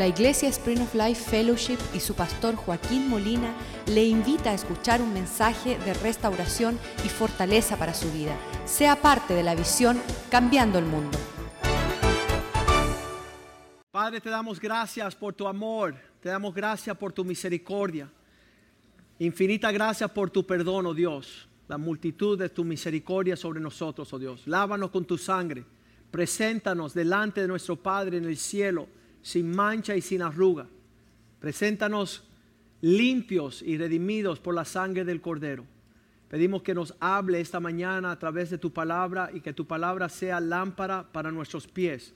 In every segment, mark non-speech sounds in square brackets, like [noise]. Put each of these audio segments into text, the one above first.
La Iglesia Spring of Life Fellowship y su pastor Joaquín Molina le invita a escuchar un mensaje de restauración y fortaleza para su vida. Sea parte de la visión Cambiando el Mundo. Padre, te damos gracias por tu amor, te damos gracias por tu misericordia. Infinita gracias por tu perdón, oh Dios, la multitud de tu misericordia sobre nosotros, oh Dios. Lávanos con tu sangre, preséntanos delante de nuestro Padre en el cielo sin mancha y sin arruga. Preséntanos limpios y redimidos por la sangre del Cordero. Pedimos que nos hable esta mañana a través de tu palabra y que tu palabra sea lámpara para nuestros pies.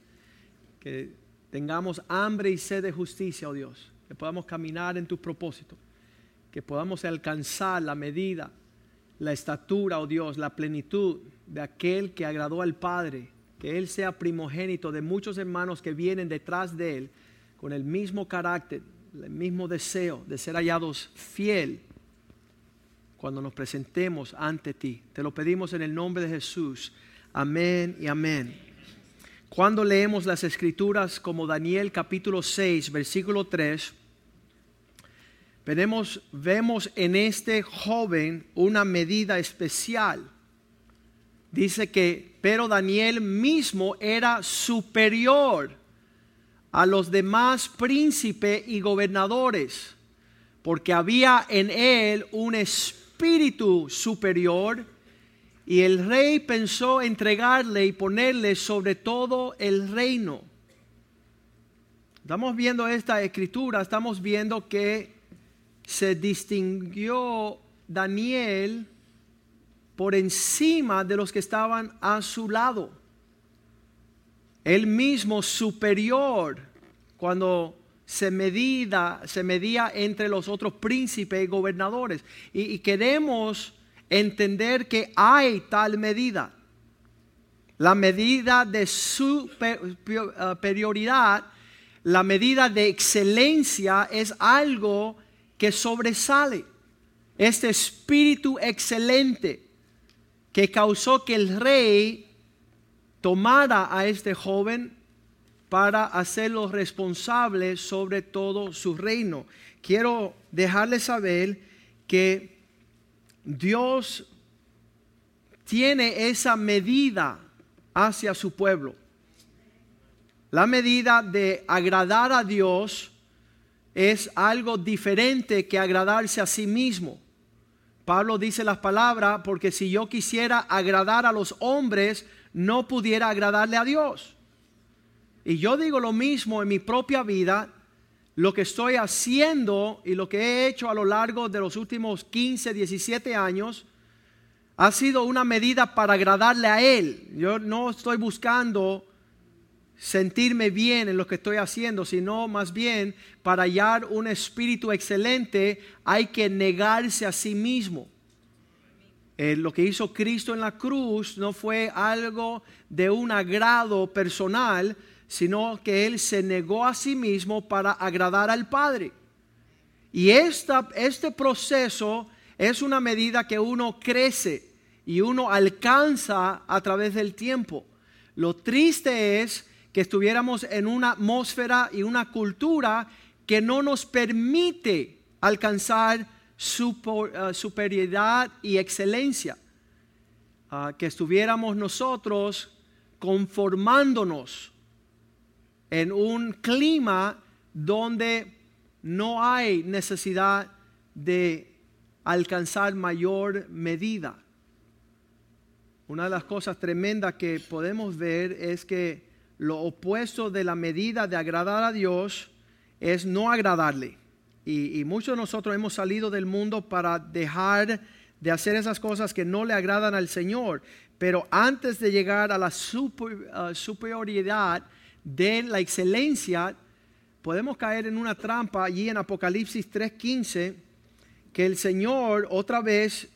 Que tengamos hambre y sed de justicia, oh Dios. Que podamos caminar en tu propósito. Que podamos alcanzar la medida, la estatura, oh Dios, la plenitud de aquel que agradó al Padre que Él sea primogénito de muchos hermanos que vienen detrás de Él con el mismo carácter, el mismo deseo de ser hallados fiel cuando nos presentemos ante ti. Te lo pedimos en el nombre de Jesús. Amén y amén. Cuando leemos las escrituras como Daniel capítulo 6, versículo 3, vemos, vemos en este joven una medida especial dice que, pero Daniel mismo era superior a los demás príncipes y gobernadores, porque había en él un espíritu superior y el rey pensó entregarle y ponerle sobre todo el reino. Estamos viendo esta escritura, estamos viendo que se distinguió Daniel por encima de los que estaban a su lado. Él mismo superior cuando se, medida, se medía entre los otros príncipes y gobernadores. Y, y queremos entender que hay tal medida. La medida de superioridad, la medida de excelencia es algo que sobresale. Este espíritu excelente que causó que el rey tomara a este joven para hacerlo responsable sobre todo su reino. Quiero dejarles saber que Dios tiene esa medida hacia su pueblo. La medida de agradar a Dios es algo diferente que agradarse a sí mismo. Pablo dice las palabras, porque si yo quisiera agradar a los hombres, no pudiera agradarle a Dios. Y yo digo lo mismo en mi propia vida, lo que estoy haciendo y lo que he hecho a lo largo de los últimos 15, 17 años, ha sido una medida para agradarle a Él. Yo no estoy buscando sentirme bien en lo que estoy haciendo, sino más bien para hallar un espíritu excelente hay que negarse a sí mismo. Eh, lo que hizo Cristo en la cruz no fue algo de un agrado personal, sino que Él se negó a sí mismo para agradar al Padre. Y esta, este proceso es una medida que uno crece y uno alcanza a través del tiempo. Lo triste es que estuviéramos en una atmósfera y una cultura que no nos permite alcanzar uh, superioridad y excelencia. Uh, que estuviéramos nosotros conformándonos en un clima donde no hay necesidad de alcanzar mayor medida. Una de las cosas tremendas que podemos ver es que lo opuesto de la medida de agradar a Dios es no agradarle. Y, muchos de nosotros hemos salido del mundo para dejar de hacer esas cosas que no le agradan al Señor. Pero antes de llegar a la uh, superioridad de la excelencia, podemos caer en una trampa allí en Apocalipsis 3:15, que el Señor otra vez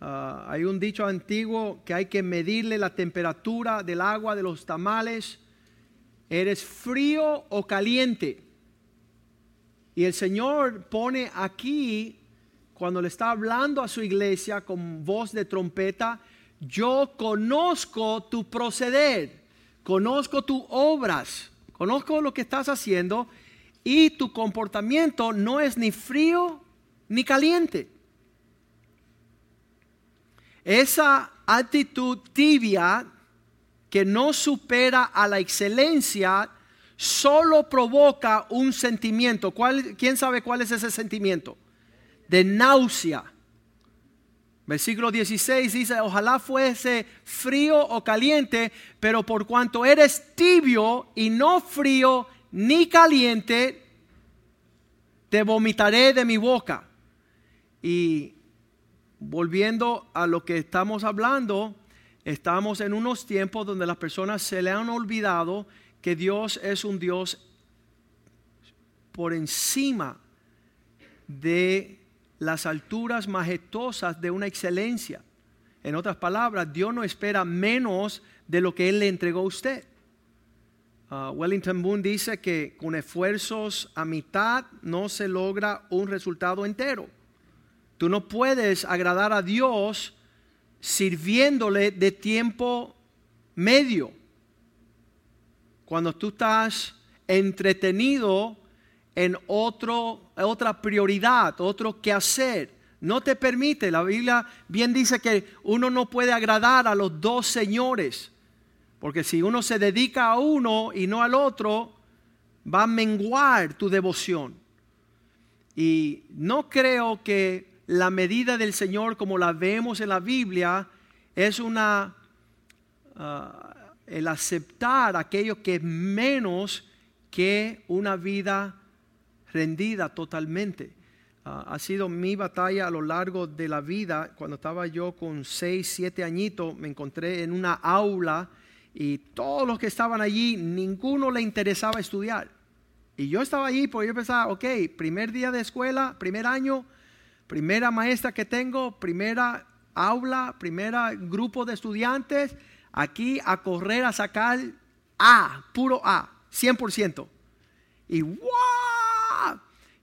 Ah, hay un dicho antiguo que hay que medirle la temperatura del agua de los tamales. ¿Eres frío o caliente? Y el Señor pone aquí, cuando le está hablando a su iglesia con voz de trompeta, yo conozco tu proceder, conozco tus obras, conozco lo que estás haciendo y tu comportamiento no es ni frío ni caliente. Esa actitud tibia que no supera a la excelencia solo provoca un sentimiento. ¿Quién sabe cuál es ese sentimiento? De náusea. Versículo 16 dice, ojalá fuese frío o caliente, pero por cuanto eres tibio y no frío ni caliente, te vomitaré de mi boca. Y volviendo a lo que estamos hablando, estamos en unos tiempos donde las personas se le han olvidado que Dios es un Dios por encima de las alturas majestuosas de una excelencia. En otras palabras, Dios no espera menos de lo que Él le entregó a usted. Uh, Wellington Boone dice que con esfuerzos a mitad no se logra un resultado entero. Tú no puedes agradar a Dios sirviéndole de tiempo medio. Cuando tú estás entretenido en otro, otra prioridad, otro que hacer, no te permite. La Biblia bien dice que uno no puede agradar a los dos señores. Porque si uno se dedica a uno y no al otro, va a menguar tu devoción. Y no creo que la medida del Señor como la vemos en la Biblia es una ah, el aceptar aquello que es menos que una vida rendida totalmente. Ah, ha sido mi batalla a lo largo de la vida. Cuando estaba yo con 6, 7 añitos, me encontré en una aula y todos los que estaban allí, ninguno le interesaba estudiar. Y yo estaba allí porque yo pensaba, ok, primer día de escuela, primer año, primera maestra que tengo, primera aula, primera grupo de estudiantes, aquí a correr a sacar A, puro A, 100%. Y ¡wow!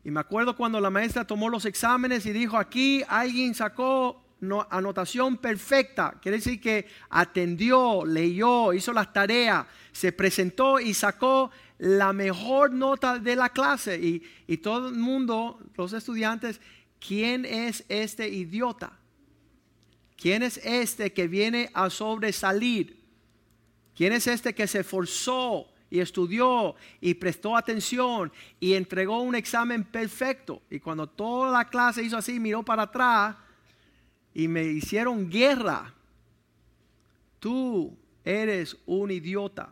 Y me acuerdo cuando la maestra tomó los exámenes y dijo, aquí alguien sacó anotación perfecta. Quiere decir que atendió, leyó, hizo las tareas, se presentó y sacó la mejor nota de la clase. Y, y todo el mundo, los estudiantes, ¿quién es este idiota? ¿Quién es este que viene a sobresalir? ¿Quién es este que se esforzó y estudió y prestó atención y entregó un examen perfecto? Y cuando toda la clase hizo así, miró para atrás y me hicieron guerra. Tú eres un idiota.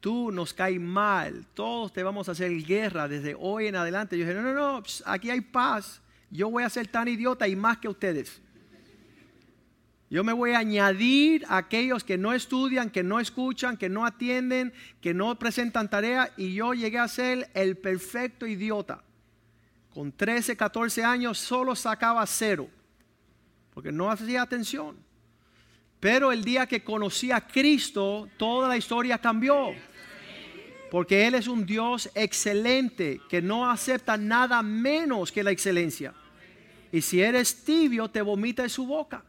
Tú nos caes mal. Todos te vamos a hacer guerra desde hoy en adelante. Yo dije, no, no, no, aquí hay paz. Yo voy a ser tan idiota y más que ustedes. Yo me voy a añadir a aquellos que no estudian, que no escuchan, que no atienden, que no presentan tarea y yo llegué a ser el perfecto idiota. Con 13, 14 años solo sacaba cero porque no hacía atención. Pero el día que conocí a Cristo, toda la historia cambió. Porque Él es un Dios excelente que no acepta nada menos que la excelencia. Y si eres tibio, te vomita en su boca.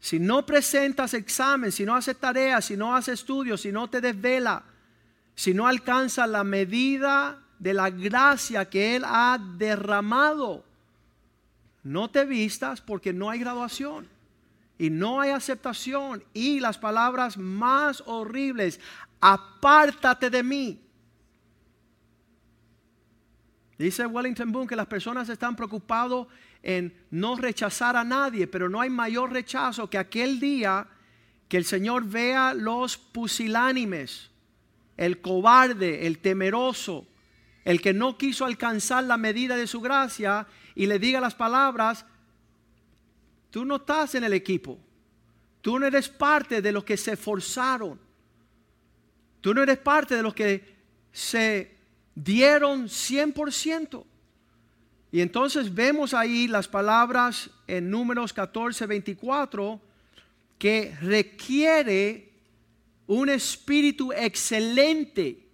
Si no presentas examen, si no haces tareas, si no haces estudios, si no te desvela, si no alcanza la medida de la gracia que Él ha derramado no te vistas porque no hay graduación y no hay aceptación y las palabras más horribles, apártate de mí. Dice Wellington Boone que las personas están preocupadas en no rechazar a nadie, pero no hay mayor rechazo que aquel día que el Señor vea los pusilánimes, el cobarde, el temeroso, el que no quiso alcanzar la medida de su gracia y le diga las palabras, tú no estás en el equipo, tú no eres parte de los que se forzaron, tú no eres parte de los que se dieron 100%. Y entonces vemos ahí las palabras en números 14, 24, que requiere un espíritu excelente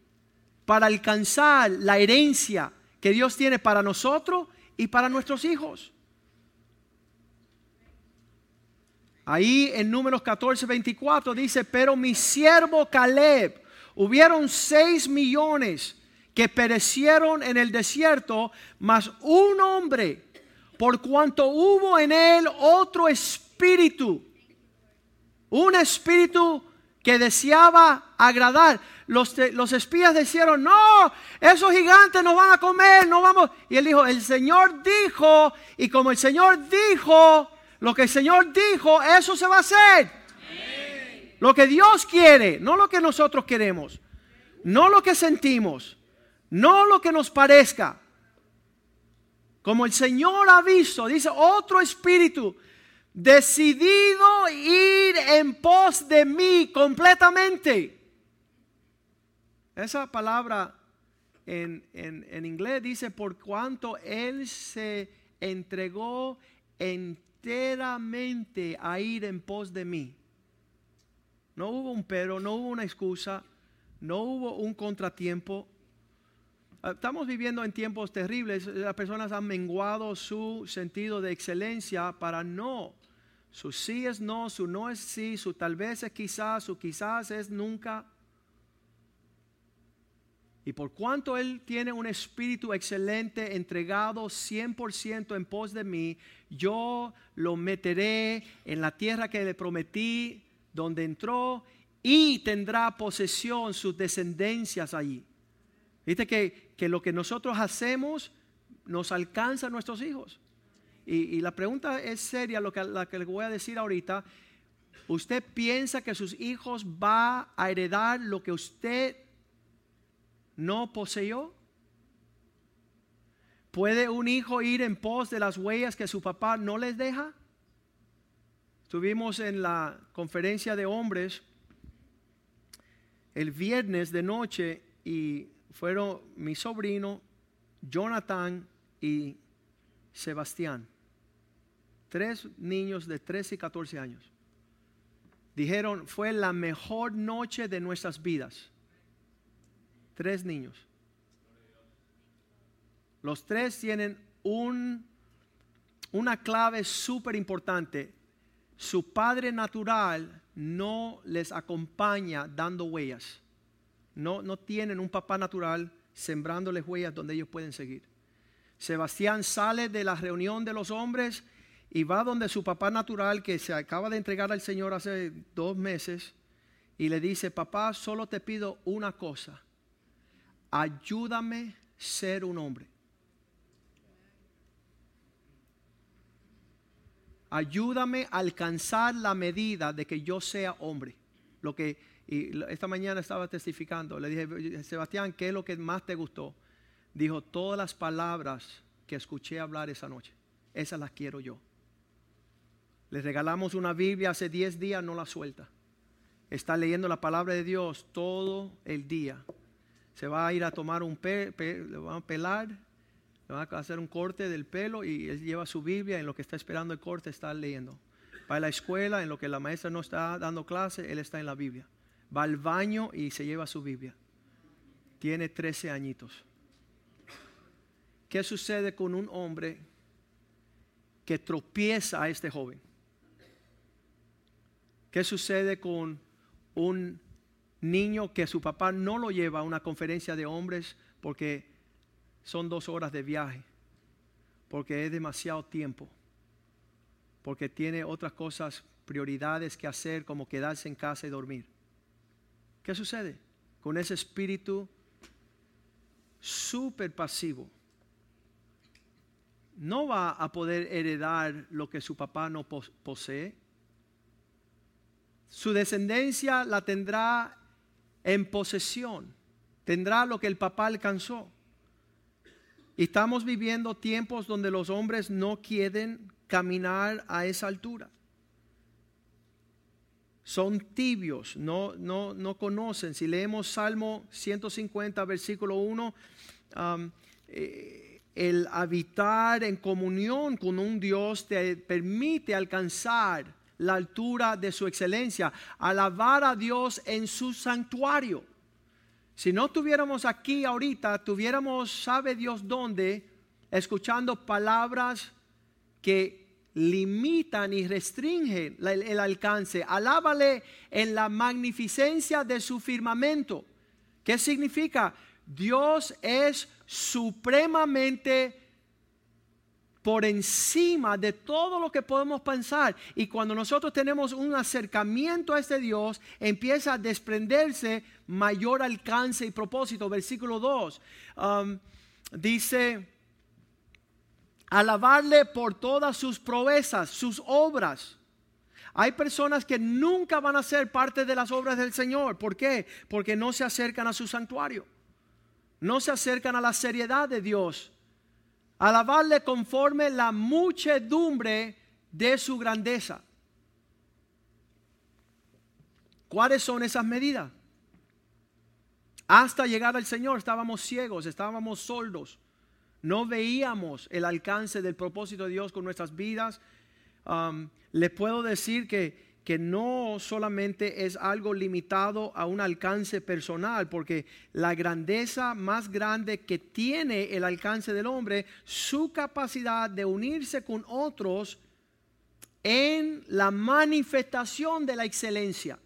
para alcanzar la herencia que Dios tiene para nosotros y para nuestros hijos. Ahí en números 14, 24 dice, pero mi siervo Caleb, hubieron seis millones que perecieron en el desierto, mas un hombre, por cuanto hubo en él otro espíritu, un espíritu que deseaba agradar. Los, los espías dijeron, no, esos gigantes nos van a comer, no vamos. Y él dijo, el Señor dijo, y como el Señor dijo, lo que el Señor dijo, eso se va a hacer. Lo que Dios quiere, no lo que nosotros queremos, no lo que sentimos, no lo que nos parezca. Como el Señor ha visto, dice otro espíritu, decidido ir en pos de mí completamente. Esa palabra en, en, inglés dice, por cuanto Él se entregó enteramente a ir en pos de mí. No hubo un pero, no hubo una excusa, no hubo un contratiempo. Estamos viviendo en tiempos terribles. Las personas han menguado su sentido de excelencia para no. Su sí es no, su no es sí, su tal vez es quizás, su quizás es nunca. Y por cuanto Él tiene un espíritu excelente, entregado 100% en pos de mí, yo lo meteré en la tierra que le prometí, donde entró, y tendrá posesión sus descendencias allí. Viste que, que lo que nosotros hacemos nos alcanza a nuestros hijos. Y, la pregunta es seria, lo que, la que le voy a decir ahorita. ¿Usted piensa que sus hijos va a heredar lo que usted no poseyó? ¿Puede un hijo ir en pos de las huellas que su papá no les deja? Estuvimos en la conferencia de hombres el viernes de noche y fueron mi sobrino, Jonathan y Sebastián. Tres niños de 13 y 14 años. Dijeron, fue la mejor noche de nuestras vidas. Tres niños. Los tres tienen un, una clave súper importante. Su padre natural no les acompaña dando huellas. No, tienen un papá natural sembrándoles huellas donde ellos pueden seguir. Sebastián sale de la reunión de los hombres y va donde su papá natural que se acaba de entregar al Señor hace dos meses y le dice, papá, solo te pido una cosa, ayúdame a ser un hombre. Ayúdame a alcanzar la medida de que yo sea hombre. Lo que esta mañana estaba testificando, le dije, Sebastián, ¿qué es lo que más te gustó? Dijo, todas las palabras que escuché hablar esa noche, esas las quiero yo. Le regalamos una Biblia hace 10 días, no la suelta. Está leyendo la palabra de Dios todo el día. Se va a ir a tomar un pe, le van a pelar, le van a hacer un corte del pelo y él lleva su Biblia. En lo que está esperando el corte está leyendo. Va a la escuela, en lo que la maestra no está dando clase, él está en la Biblia. Va al baño y se lleva su Biblia. Tiene 13 añitos. ¿Qué sucede con un hombre que tropieza a este joven? ¿Qué sucede con un niño que su papá no lo lleva a una conferencia de hombres porque son dos horas de viaje, porque es demasiado tiempo, porque tiene otras cosas, prioridades que hacer como quedarse en casa y dormir? ¿Qué sucede con ese espíritu súper pasivo? No va a poder heredar lo que su papá no posee su descendencia la tendrá en posesión, tendrá lo que el papá alcanzó. Y estamos viviendo tiempos donde los hombres no quieren caminar a esa altura. Son tibios, no, no, no conocen. Si leemos Salmo 150, versículo 1, eh, el habitar en comunión con un Dios te permite alcanzar la altura de su excelencia, alabar a Dios en su santuario. Si no tuviéramos aquí ahorita, tuviéramos, sabe Dios dónde, escuchando palabras que limitan y restringen el, alcance. Alábale en la magnificencia de su firmamento. ¿Qué significa? Dios es supremamente por encima de todo lo que podemos pensar. Y cuando nosotros tenemos un acercamiento a este Dios, empieza a desprenderse mayor alcance y propósito. Versículo 2 um, dice, alabarle por todas sus proezas, sus obras. Hay personas que nunca van a ser parte de las obras del Señor. ¿Por qué? Porque no se acercan a su santuario. No se acercan a la seriedad de Dios alabarle conforme la muchedumbre de su grandeza. ¿Cuáles son esas medidas? Hasta llegar al Señor estábamos ciegos, estábamos soldos, no veíamos el alcance del propósito de Dios con nuestras vidas. Um, le puedo decir que que no solamente es algo limitado a un alcance personal, porque la grandeza más grande que tiene el alcance del hombre, su capacidad de unirse con otros en la manifestación de la excelencia.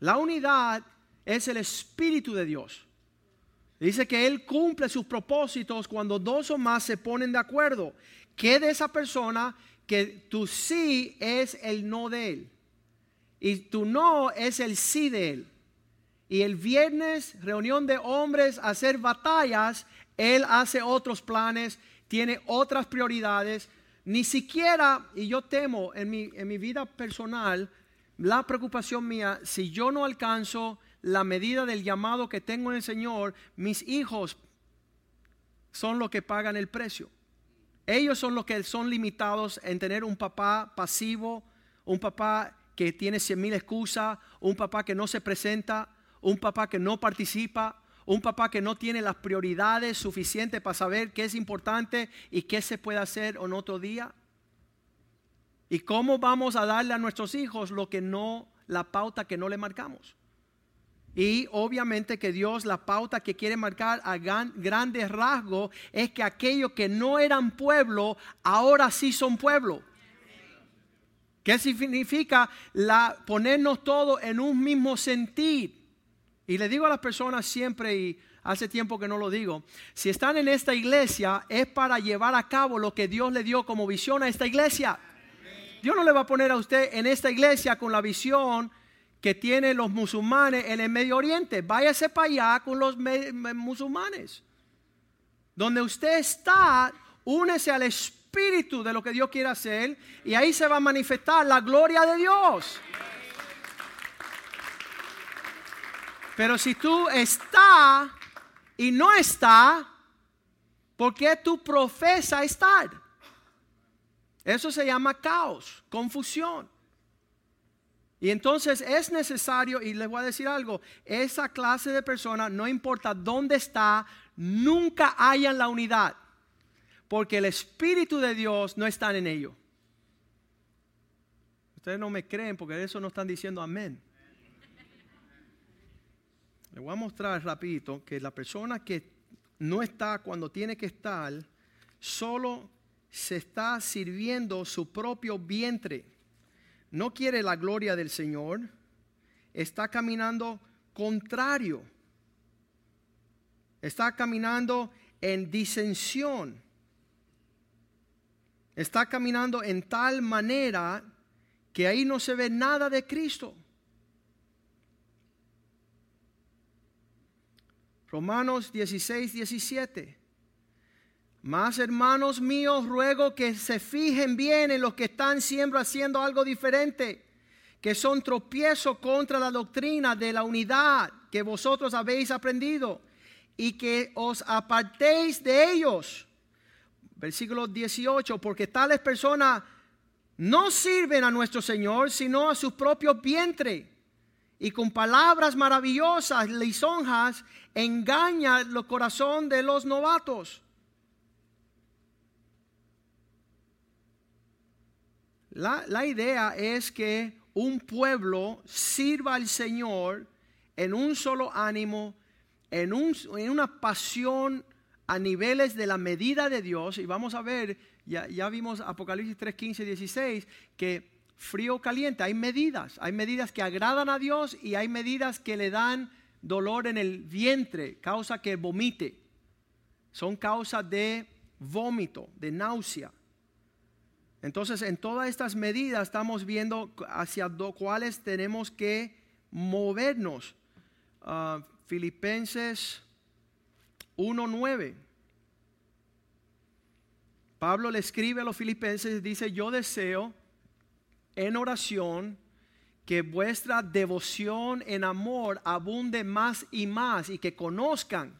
La unidad es el Espíritu de Dios. Dice que Él cumple sus propósitos cuando dos o más se ponen de acuerdo. Que de esa persona que tu sí es el no de Él. Y tu no es el sí de Él. Y el viernes, reunión de hombres, hacer batallas, Él hace otros planes, tiene otras prioridades. Ni siquiera, y yo temo en mi, en mi vida personal, la preocupación mía, si yo no alcanzo la medida del llamado que tengo en el Señor, mis hijos son los que pagan el precio. Ellos son los que son limitados en tener un papá pasivo, un papá que tiene cien mil excusas, un papá que no se presenta, un papá que no participa, un papá que no tiene las prioridades suficientes para saber qué es importante y qué se puede hacer en otro día. ¿Y cómo vamos a darle a nuestros hijos lo que no, la pauta que no le marcamos? Y obviamente que Dios la pauta que quiere marcar a grandes rasgos es que aquellos que no eran pueblo, ahora sí son pueblo. ¿Qué significa la, ponernos todos en un mismo sentir? Y le digo a las personas siempre, y hace tiempo que no lo digo, si están en esta iglesia es para llevar a cabo lo que Dios le dio como visión a esta iglesia. Dios no le va a poner a usted en esta iglesia con la visión que tienen los musulmanes en el Medio Oriente. Váyase para allá con los musulmanes. Donde usted está, únese al espíritu de lo que Dios quiere hacer y ahí se va a manifestar la gloria de Dios. Pero si tú estás y no estás, ¿por qué tú profesas estar? Eso se llama caos, confusión. Y entonces es necesario, y les voy a decir algo, esa clase de personas, no importa dónde está, nunca hayan la unidad, porque el Espíritu de Dios no está en ello. Ustedes no me creen porque de eso no están diciendo amén. Les voy a mostrar rapidito que la persona que no está cuando tiene que estar, solo se está sirviendo su propio vientre no quiere la gloria del Señor, está caminando contrario, está caminando en disensión, está caminando en tal manera que ahí no se ve nada de Cristo. Romanos 16, 17. Más hermanos míos, ruego que se fijen bien en los que están siempre haciendo algo diferente, que son tropiezos contra la doctrina de la unidad que vosotros habéis aprendido y que os apartéis de ellos. Versículo 18, porque tales personas no sirven a nuestro Señor, sino a sus propios vientres. Y con palabras maravillosas, lisonjas, engañan el corazón de los novatos. La, idea es que un pueblo sirva al Señor en un solo ánimo, en, en, una pasión a niveles de la medida de Dios. Y vamos a ver, ya, ya vimos Apocalipsis 3, 15, 16, que frío caliente, hay medidas, hay medidas que agradan a Dios y hay medidas que le dan dolor en el vientre, causa que vomite. Son causas de vómito, de náusea. Entonces, en todas estas medidas estamos viendo hacia lo cuales tenemos que movernos. Uh, Filipenses 1.9. Pablo le escribe a los filipenses y dice, yo deseo en oración que vuestra devoción en amor abunde más y más y que conozcan,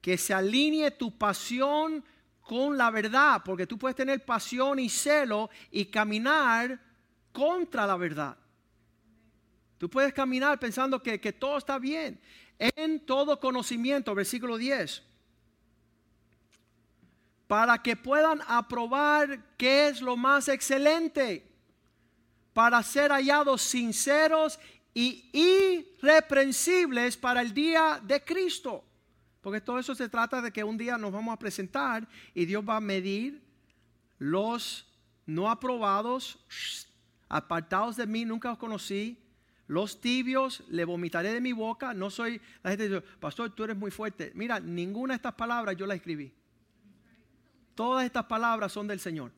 que se alinee tu pasión con la verdad, porque tú puedes tener pasión y celo y caminar contra la verdad. Tú puedes caminar pensando que, que todo está bien. En todo conocimiento, versículo 10 para que puedan aprobar qué es lo más excelente, para ser hallados sinceros y irreprensibles para el día de Cristo. Porque todo eso se trata de que un día nos vamos a presentar y Dios va a medir los no aprobados, apartados de mí, nunca os conocí. Los tibios le vomitaré de mi boca. No soy, la gente dice, pastor, tú eres muy fuerte. Mira, ninguna de estas palabras yo las escribí. Todas estas palabras son del Señor.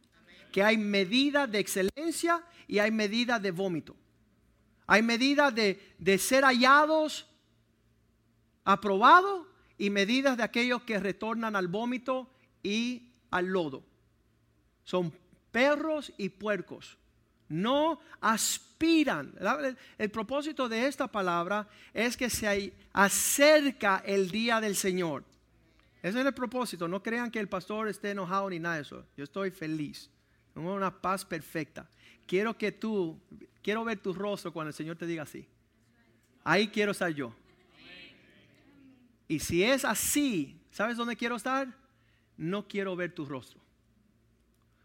Que hay medidas de excelencia y hay medidas de vómito. Hay medidas de, de ser hallados, aprobados y medidas de aquellos que retornan al vómito y al lodo. Son perros y puercos. No aspiran. El, propósito de esta palabra es que se acerca el día del Señor. Ese es el propósito. No crean que el pastor esté enojado ni nada de eso. Yo estoy feliz. Tengo una paz perfecta. Quiero que tú, quiero ver tu rostro cuando el Señor te diga así. Ahí quiero estar yo. Y si es así, ¿sabes dónde quiero estar? No quiero ver tu rostro.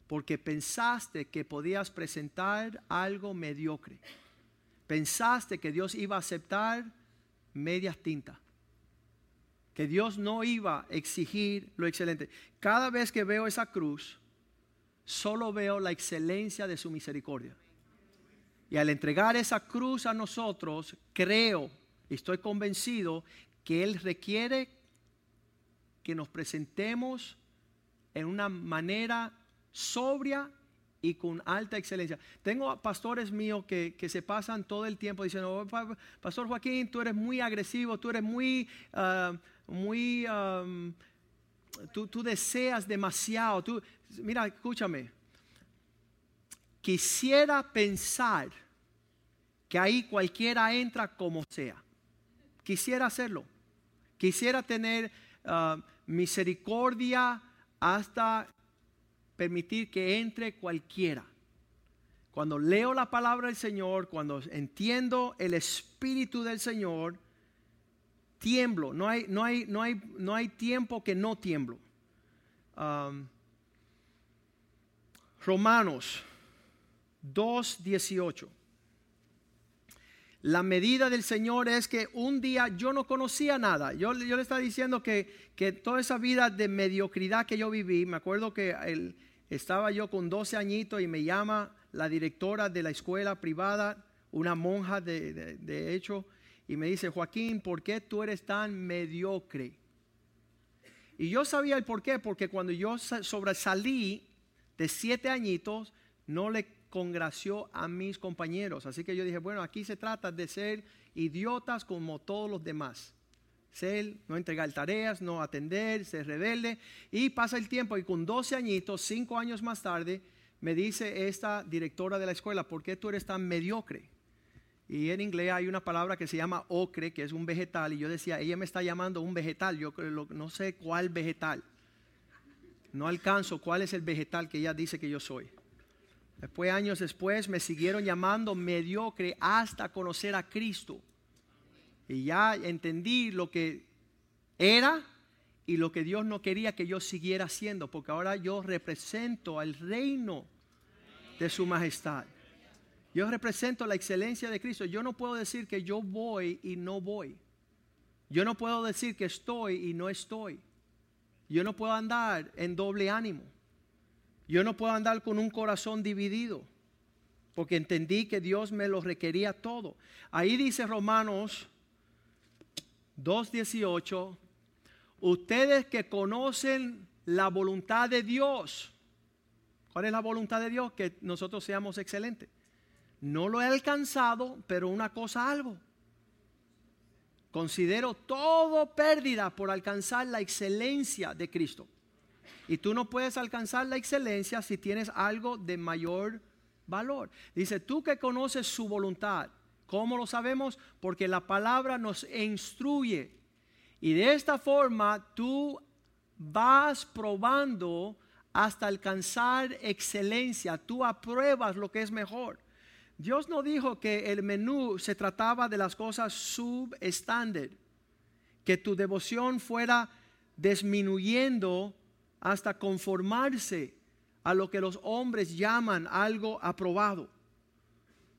Porque pensaste que podías presentar algo mediocre. Pensaste que Dios iba a aceptar medias tintas que Dios no iba a exigir lo excelente. Cada vez que veo esa cruz, solo veo la excelencia de su misericordia. Y al entregar esa cruz a nosotros, creo estoy convencido que Él requiere que nos presentemos en una manera sobria y con alta excelencia. Tengo pastores míos que, se pasan todo el tiempo diciendo, oh, Pastor Joaquín, tú eres muy agresivo, tú eres muy, ah, muy, tú, deseas demasiado. Tú, mira, escúchame. Quisiera pensar que ahí cualquiera entra como sea. Quisiera hacerlo. Quisiera tener ah, misericordia hasta permitir que entre cualquiera. Cuando leo la palabra del Señor, cuando entiendo el Espíritu del Señor, tiemblo. No hay, no hay, no hay, no hay tiempo que no tiemblo. Um, Romanos 2.18. La medida del Señor es que un día yo no conocía nada. Yo, le estaba diciendo que, que, toda esa vida de mediocridad que yo viví, me acuerdo que estaba yo con 12 añitos y me llama la directora de la escuela privada, una monja de, de, hecho, y me dice, Joaquín, ¿por qué tú eres tan mediocre? Y yo sabía el por qué, porque cuando yo sobresalí de siete añitos, no le congració a mis compañeros. Así que yo dije, bueno, aquí se trata de ser idiotas como todos los demás ser, no entregar tareas, no atender, ser rebelde. Y pasa el tiempo y con 12 añitos, 5 años más tarde, me dice esta directora de la escuela, ¿por qué tú eres tan mediocre? Y en inglés hay una palabra que se llama ocre, que es un vegetal. Y yo decía, ella me está llamando un vegetal. Yo no sé cuál vegetal. No alcanzo cuál es el vegetal que ella dice que yo soy. Después, años después, me siguieron llamando mediocre hasta conocer a Cristo. Y ya entendí lo que era y lo que Dios no quería que yo siguiera haciendo, porque ahora yo represento al reino de su majestad. Yo represento la excelencia de Cristo. Yo no puedo decir que yo voy y no voy. Yo no puedo decir que estoy y no estoy. Yo no puedo andar en doble ánimo. Yo no puedo andar con un corazón dividido, porque entendí que Dios me lo requería todo. Ahí dice Romanos 2.18, ustedes que conocen la voluntad de Dios, ¿cuál es la voluntad de Dios? Que nosotros seamos excelentes. No lo he alcanzado, pero una cosa algo. Considero todo pérdida por alcanzar la excelencia de Cristo. Y tú no puedes alcanzar la excelencia si tienes algo de mayor valor. Dice, tú que conoces su voluntad, ¿cómo lo sabemos? Porque la palabra nos instruye. Y de esta forma tú vas probando hasta alcanzar excelencia. Tú apruebas lo que es mejor. Dios no dijo que el menú se trataba de las cosas subestándar, que tu devoción fuera disminuyendo hasta conformarse a lo que los hombres llaman algo aprobado,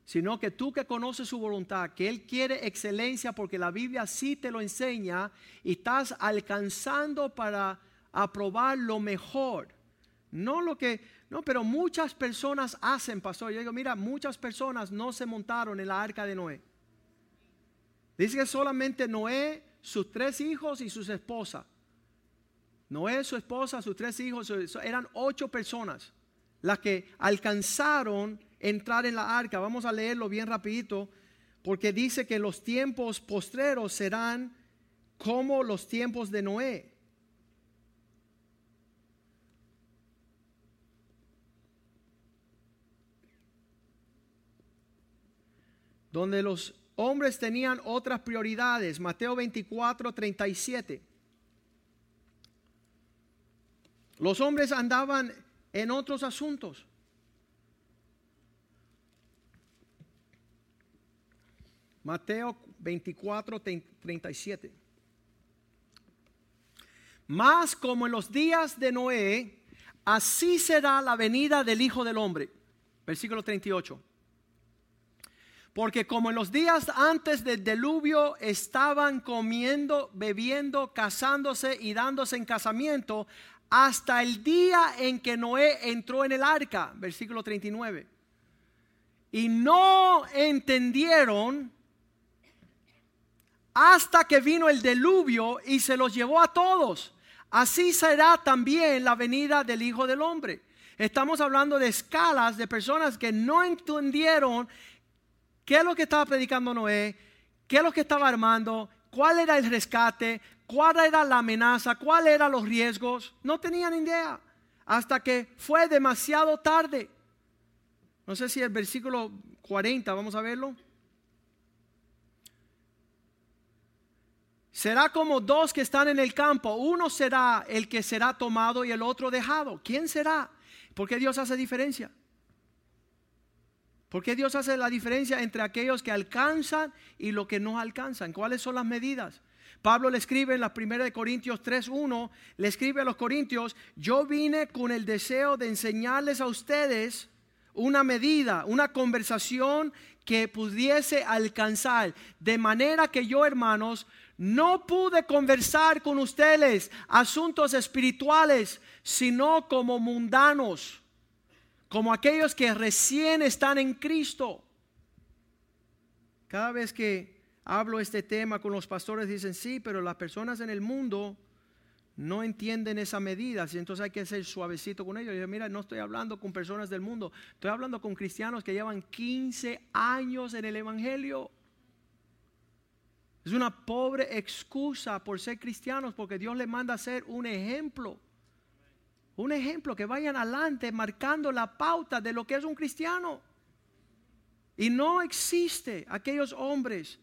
sino que tú que conoces su voluntad, que Él quiere excelencia porque la Biblia sí te lo enseña y estás alcanzando para aprobar lo mejor. No lo que, no, pero muchas personas hacen, pastor. Yo digo, mira, muchas personas no se montaron en la arca de Noé. Dice que solamente Noé, sus tres hijos y sus esposas. Noé, su esposa, sus tres hijos, eran ocho personas las que alcanzaron entrar en la arca. Vamos a leerlo bien rapidito, porque dice que los tiempos postreros serán como los tiempos de Noé. Donde los hombres tenían otras prioridades. Mateo 24, 37. Los hombres andaban en otros asuntos. Mateo 24, 37. Más como en los días de Noé, así será la venida del Hijo del Hombre. Versículo 38. Porque como en los días antes del diluvio estaban comiendo, bebiendo, casándose y dándose en casamiento, hasta el día en que Noé entró en el arca, versículo 39. Y no entendieron hasta que vino el diluvio y se los llevó a todos. Así será también la venida del Hijo del Hombre. Estamos hablando de escalas de personas que no entendieron qué es lo que estaba predicando Noé, qué es lo que estaba armando, cuál era el rescate, cuál era la amenaza, cuáles eran los riesgos. No tenían idea hasta que fue demasiado tarde. No sé si el versículo 40, vamos a verlo. Será como dos que están en el campo. Uno será el que será tomado y el otro dejado. ¿Quién será? ¿Por qué Dios hace diferencia? ¿Por qué Dios hace la diferencia entre aquellos que alcanzan y los que no alcanzan? ¿Cuáles son las medidas? Pablo le escribe en la primera de Corintios 3.1, le escribe a los Corintios, yo vine con el deseo de enseñarles a ustedes una medida, una conversación que pudiese alcanzar. De manera que yo, hermanos, no pude conversar con ustedes asuntos espirituales, sino como mundanos, como aquellos que recién están en Cristo. Cada vez que hablo este tema con los pastores, dicen, sí, pero las personas en el mundo no entienden esa medida, entonces hay que ser suavecito con ellos. Y yo, mira, no estoy hablando con personas del mundo, estoy hablando con cristianos que llevan 15 años en el Evangelio. Es una pobre excusa por ser cristianos porque Dios les manda a ser un ejemplo. Un ejemplo que vayan adelante marcando la pauta de lo que es un cristiano. Y no existe aquellos hombres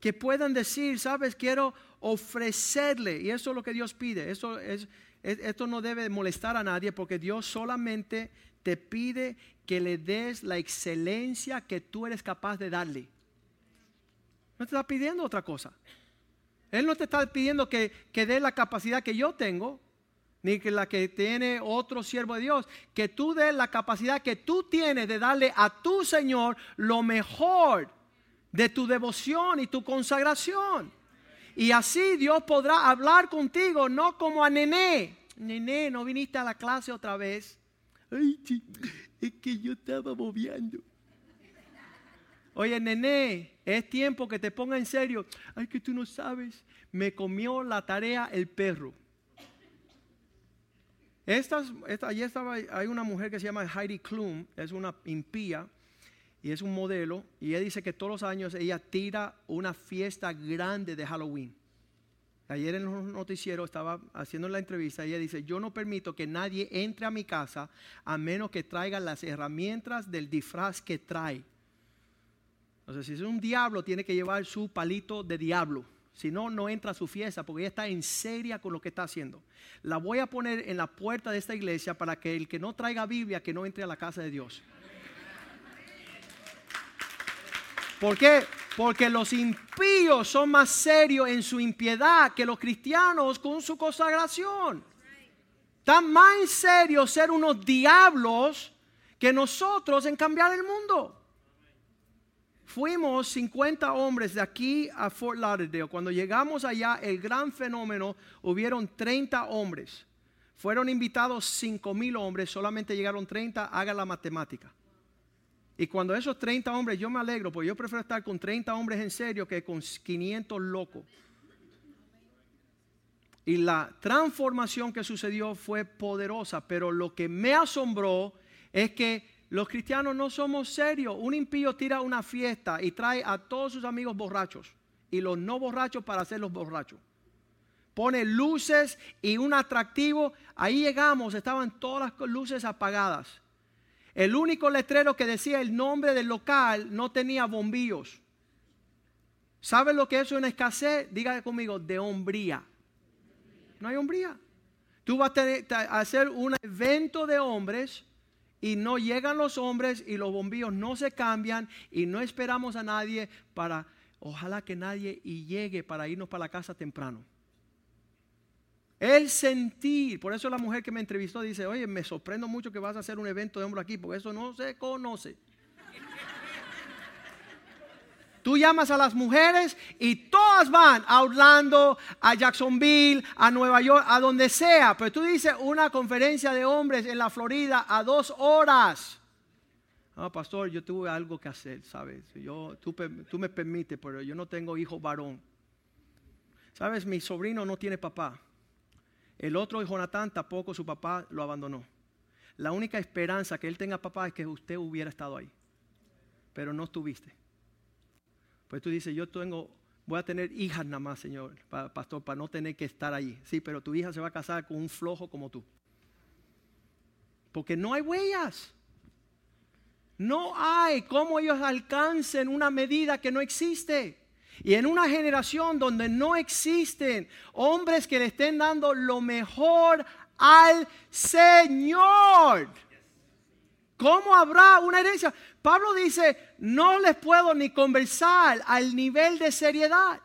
que puedan decir, sabes, quiero ofrecerle, y eso es lo que Dios pide, esto no debe molestar a nadie porque Dios solamente te pide que le des la excelencia que tú eres capaz de darle. No te está pidiendo otra cosa. Él no te está pidiendo que, que dé la capacidad que yo tengo, ni que la que tiene otro siervo de Dios, que tú des la capacidad que tú tienes de darle a tu Señor lo mejor de tu devoción y tu consagración. Y así Dios podrá hablar contigo, no como a nené. Nené, no viniste a la clase otra vez. Ay, es que yo estaba moviendo. Oye, nené, es tiempo que te ponga en serio. Ay, que tú no sabes. me comió la tarea el perro. Estas, esta, allí estaba, hay una mujer que se llama Heidi Klum, es una impía y es un modelo, y ella dice que todos los años ella tira una fiesta grande de Halloween. Ayer en los noticieros estaba haciendo la entrevista y ella dice, yo no permito que nadie entre a mi casa a menos que traiga las herramientas del disfraz que trae. O sea, si es un diablo, tiene que llevar su palito de diablo. Si no, no entra a su fiesta porque ella está en seria con lo que está haciendo. La voy a poner en la puerta de esta iglesia para que el que no traiga Biblia, que no entre a la casa de Dios. ¿Por qué? Porque los impíos son más serios en su impiedad que los cristianos con su consagración. Están más en serio ser unos diablos que nosotros en cambiar el mundo. Fuimos 50 hombres de aquí a Fort Lauderdale. Cuando llegamos allá, el gran fenómeno, hubieron 30 hombres. Fueron invitados 5 mil hombres, solamente llegaron 30, haga la matemática. Y cuando esos 30 hombres, yo me alegro, porque yo prefiero estar con 30 hombres en serio que con 500 locos. Y la transformación que sucedió fue poderosa, pero lo que me asombró es que los cristianos no somos serios. Un impío tira una fiesta y trae a todos sus amigos borrachos y los no borrachos para hacerlos borrachos. Pone luces y un atractivo. Ahí llegamos, estaban todas las luces apagadas. El único letrero que decía el nombre del local no tenía bombillos. ¿Sabe lo que es una escasez? Dígale conmigo, de hombría. No hay hombría. Tú vas a hacer un evento de hombres y no llegan los hombres y los bombillos no se cambian y no esperamos a nadie para, ojalá que nadie y llegue para irnos para la casa temprano. El sentir, por eso la mujer que me entrevistó dice, oye, me sorprendo mucho que vas a hacer un evento de hombres aquí, porque eso no se conoce. Tú llamas a las mujeres y todas van a Orlando, a Jacksonville, a Nueva York, a donde sea. Pero tú dices una conferencia de hombres en la Florida a dos horas. Ah, pastor, yo tuve algo que hacer, ¿sabes? Yo, tú, tú me permites, pero yo no tengo hijo varón. ¿Sabes? Mi sobrino no tiene papá. El otro, Jonathan, tampoco su papá lo abandonó. La única esperanza que él tenga papá es que usted hubiera estado ahí. Pero no estuviste. Pues tú dices, yo tengo, voy a tener hijas nada más, Señor, pastor, para no tener que estar ahí. Sí, pero tu hija se va a casar con un flojo como tú. Porque no hay huellas. No hay cómo ellos alcancen una medida que no existe. Y en una generación donde no existen hombres que le estén dando lo mejor al Señor. ¿Cómo habrá una herencia? Pablo dice, no les puedo ni conversar al nivel de seriedad.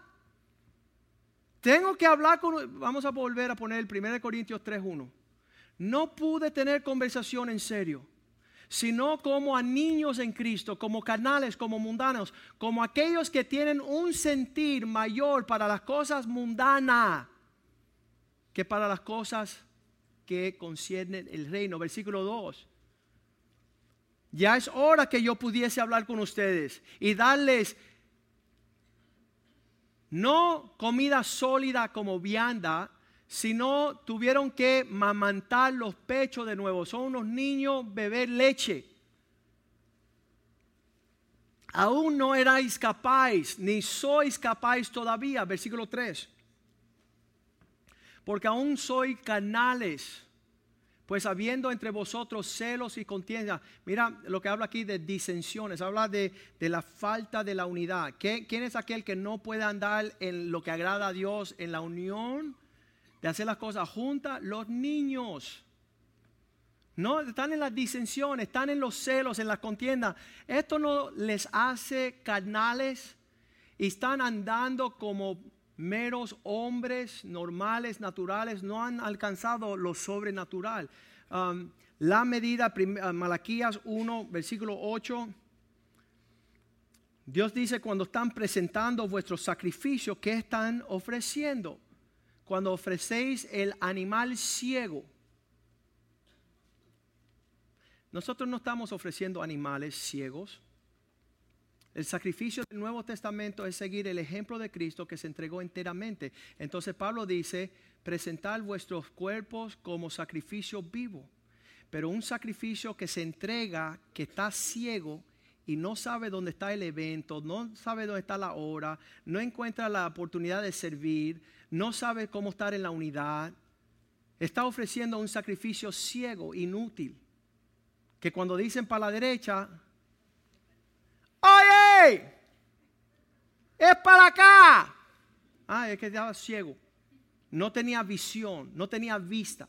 Tengo que hablar con... Vamos a volver a poner el 1 Corintios 3.1. No pude tener conversación en serio, sino como a niños en Cristo, como canales, como mundanos, como aquellos que tienen un sentir mayor para las cosas mundanas que para las cosas que conciernen el reino. Versículo 2. Ya es hora que yo pudiese hablar con ustedes y darles no comida sólida como vianda, sino tuvieron que mamantar los pechos de nuevo. Son unos niños beber leche. Aún no erais capaz, ni sois capaz todavía, versículo 3. Porque aún soy canales pues habiendo entre vosotros celos y contienda, mira lo que habla aquí de disensiones, habla de, la falta de la unidad. ¿Quién es aquel que no puede andar en lo que agrada a Dios, en la unión, de hacer las cosas juntas? Los niños. No, están en las disensiones, están en los celos, en las contiendas. Esto no les hace carnales y están andando como meros hombres normales, naturales, no han alcanzado lo sobrenatural. Um, la medida, uh, Malaquías 1, versículo 8. Dios dice cuando están presentando vuestros sacrificios, ¿qué están ofreciendo? Cuando ofrecéis el animal ciego. Nosotros no estamos ofreciendo animales ciegos. El sacrificio del Nuevo Testamento es seguir el ejemplo de Cristo que se entregó enteramente. Entonces Pablo dice, presentar vuestros cuerpos como sacrificio vivo. Pero un sacrificio que se entrega, que está ciego y no sabe dónde está el evento, no sabe dónde está la hora, no encuentra la oportunidad de servir, no sabe cómo estar en la unidad, está ofreciendo un sacrificio ciego, inútil, que cuando dicen para la derecha, oye, es para acá. Ah, es que estaba ciego. No tenía visión, no tenía vista.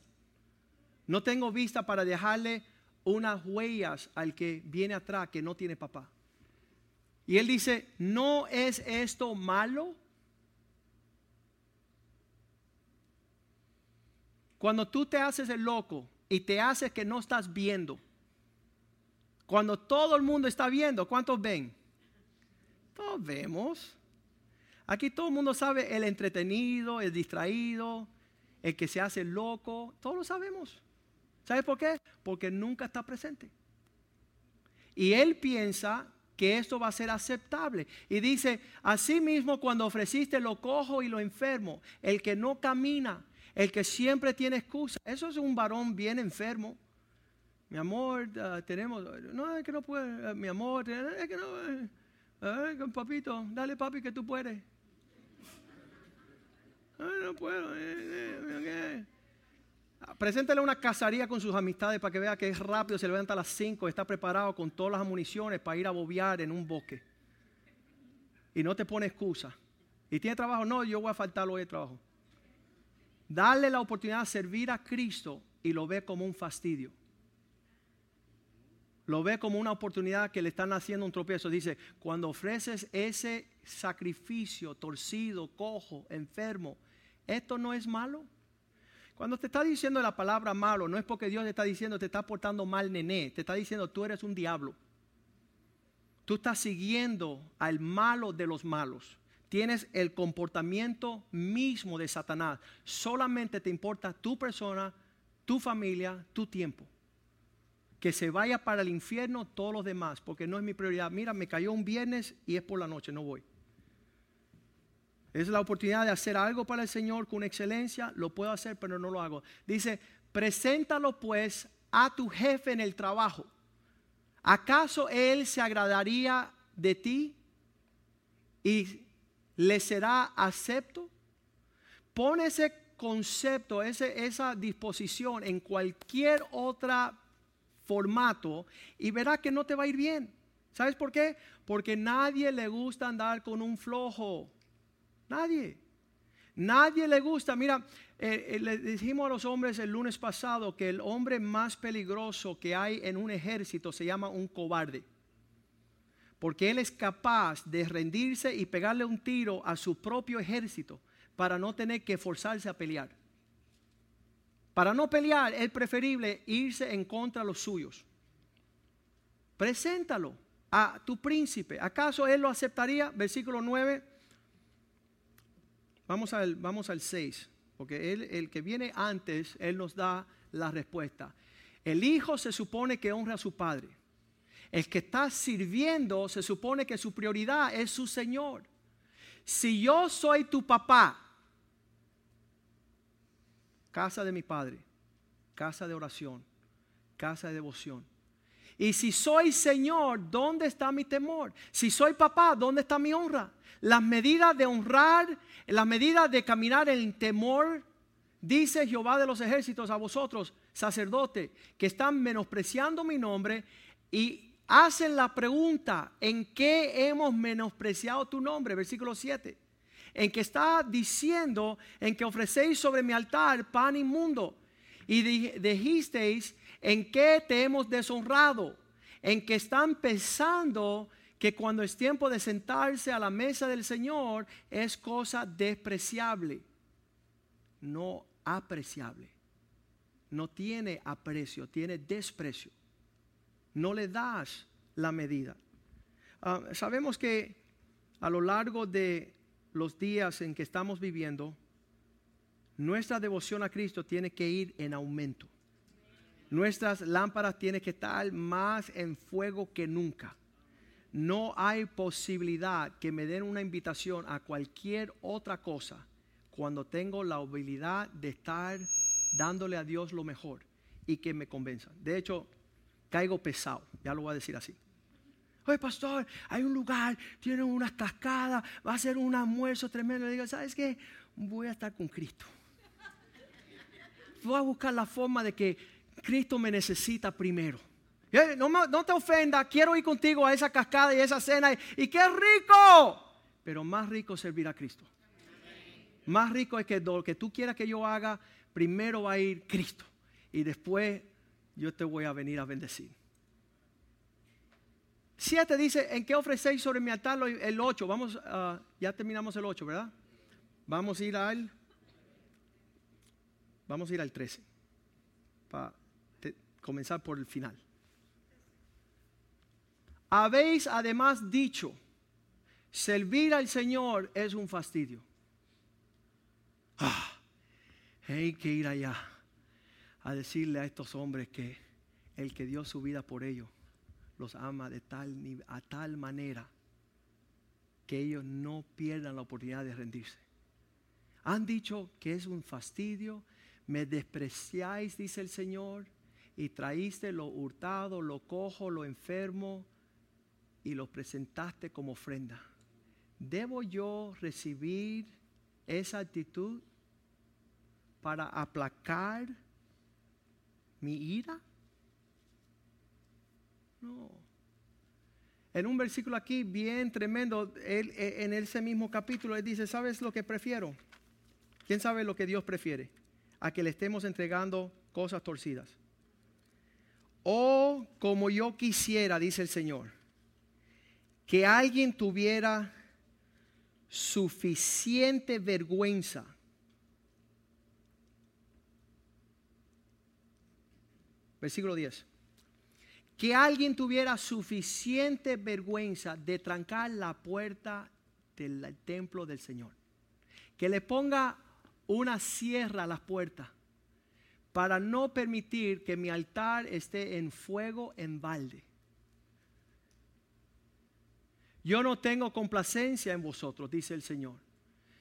No tengo vista para dejarle unas huellas al que viene atrás que no tiene papá. Y él dice, ¿no es esto malo? Cuando tú te haces el loco y te haces que no estás viendo, cuando todo el mundo está viendo, ¿cuántos ven? Todos vemos. Aquí todo el mundo sabe el entretenido, el distraído, el que se hace loco, todos lo sabemos. ¿Sabes por qué? Porque nunca está presente. Y él piensa que esto va a ser aceptable. Y dice, así mismo cuando ofreciste lo cojo y lo enfermo, el que no camina, el que siempre tiene excusa, eso es un varón bien enfermo. Mi amor, ah, tenemos, no, es que no puede, ah, mi amor, es que no, eh, papito, dale papi que tú puedes. no puedo. Eh, eh, Preséntele una cazaría con sus amistades para que vea que es rápido, se levanta a las 5, está preparado con todas las municiones para ir a bobear en un bosque. Y no te pone excusa. ¿Y tiene trabajo? No, yo voy a faltar hoy de trabajo. Darle la oportunidad de servir a Cristo y lo ve como un fastidio. Lo ve como una oportunidad que le están haciendo un tropiezo. Dice, cuando ofreces ese sacrificio torcido, cojo, enfermo, ¿esto no es malo? Cuando te está diciendo la palabra malo, no es porque Dios te está diciendo te está portando mal, nené. Te está diciendo tú eres un diablo. Tú estás siguiendo al malo de los malos. Tienes el comportamiento mismo de Satanás. Solamente te importa tu persona, tu familia, tu tiempo. Que se vaya para el infierno todos los demás, porque no es mi prioridad. Mira, me cayó un viernes y es por la noche, no voy. Es la oportunidad de hacer algo para el Señor con excelencia. Lo puedo hacer, pero no lo hago. Dice, preséntalo pues a tu jefe en el trabajo. ¿Acaso él se agradaría de ti y le será acepto? Pon ese concepto, ese, esa disposición en cualquier otro formato y verá que no te va a ir bien. ¿Sabes por qué? Porque nadie le gusta andar con un flojo. Nadie. Nadie le gusta. Mira, eh, eh, le dijimos a los hombres el lunes pasado que el hombre más peligroso que hay en un ejército se llama un cobarde. Porque él es capaz de rendirse y pegarle un tiro a su propio ejército para no tener que forzarse a pelear. Para no pelear es preferible irse en contra de los suyos. Preséntalo a tu príncipe. ¿Acaso él lo aceptaría? Versículo 9 Vamos al, vamos al 6, porque el que viene antes, él nos da la respuesta. El hijo se supone que honra a su padre. El que está sirviendo se supone que su prioridad es su Señor. Si yo soy tu papá, casa de mi padre, casa de oración, casa de devoción. Y si soy Señor, ¿dónde está mi temor? Si soy papá, ¿dónde está mi honra? Las medidas de honrar, las medidas de caminar en temor, dice Jehová de los ejércitos a vosotros, sacerdote, que están menospreciando mi nombre y hacen la pregunta, ¿en qué hemos menospreciado tu nombre? Versículo 7. En que está diciendo, en que ofrecéis sobre mi altar pan inmundo. Y dijisteis, ¿en qué te hemos deshonrado? En que están pensando que cuando es tiempo de sentarse a la mesa del Señor es cosa despreciable, no apreciable. No tiene aprecio, tiene desprecio. No le das la medida. Ah, sabemos que a lo largo de los días en que estamos viviendo, nuestra devoción a Cristo tiene que ir en aumento. Nuestras lámparas tienen que estar más en fuego que nunca no hay posibilidad que me den una invitación a cualquier otra cosa cuando tengo la habilidad de estar dándole a Dios lo mejor y que me convenzan. De hecho, caigo pesado, ya lo voy a decir así. Oye, pastor, hay un lugar, tiene unas cascadas, va a ser un almuerzo tremendo. Le digo, ¿sabes qué? Voy a estar con Cristo. Voy a buscar la forma de que Cristo me necesita primero. No, te ofenda, quiero ir contigo a esa cascada y esa cena. Y, qué rico. Pero más rico servir a Cristo. Más rico es que lo que tú quieras que yo haga, primero va a ir Cristo. Y después yo te voy a venir a bendecir. Siete dice, ¿en qué ofrecéis sobre mi altar el ocho? Vamos, ya terminamos el ocho, ¿verdad? Vamos a ir al, vamos a ir al 13, para comenzar por el final. Habéis además dicho, servir al Señor es un fastidio. Ah, hay que ir allá a decirle a estos hombres que el que dio su vida por ellos los ama de tal, a tal manera que ellos no pierdan la oportunidad de rendirse. Han dicho que es un fastidio, me despreciáis, dice el Señor, y traíste lo hurtado, lo cojo, lo enfermo, y los presentaste como ofrenda. ¿Debo yo recibir esa actitud para aplacar mi ira? No. En un versículo aquí bien tremendo, e, en ese mismo capítulo, él dice, ¿sabes lo que prefiero? ¿Quién sabe lo que Dios prefiere? A que le estemos entregando cosas torcidas. O como yo quisiera, dice el Señor que alguien tuviera suficiente vergüenza Versículo 10. Que alguien tuviera suficiente vergüenza de trancar la puerta del templo del Señor. Que le ponga una sierra a las puertas para no permitir que mi altar esté en fuego en balde. Yo no tengo complacencia en vosotros, dice el Señor.